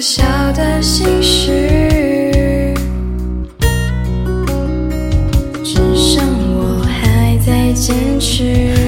小小的心事，只剩我还在坚持。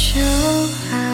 就好。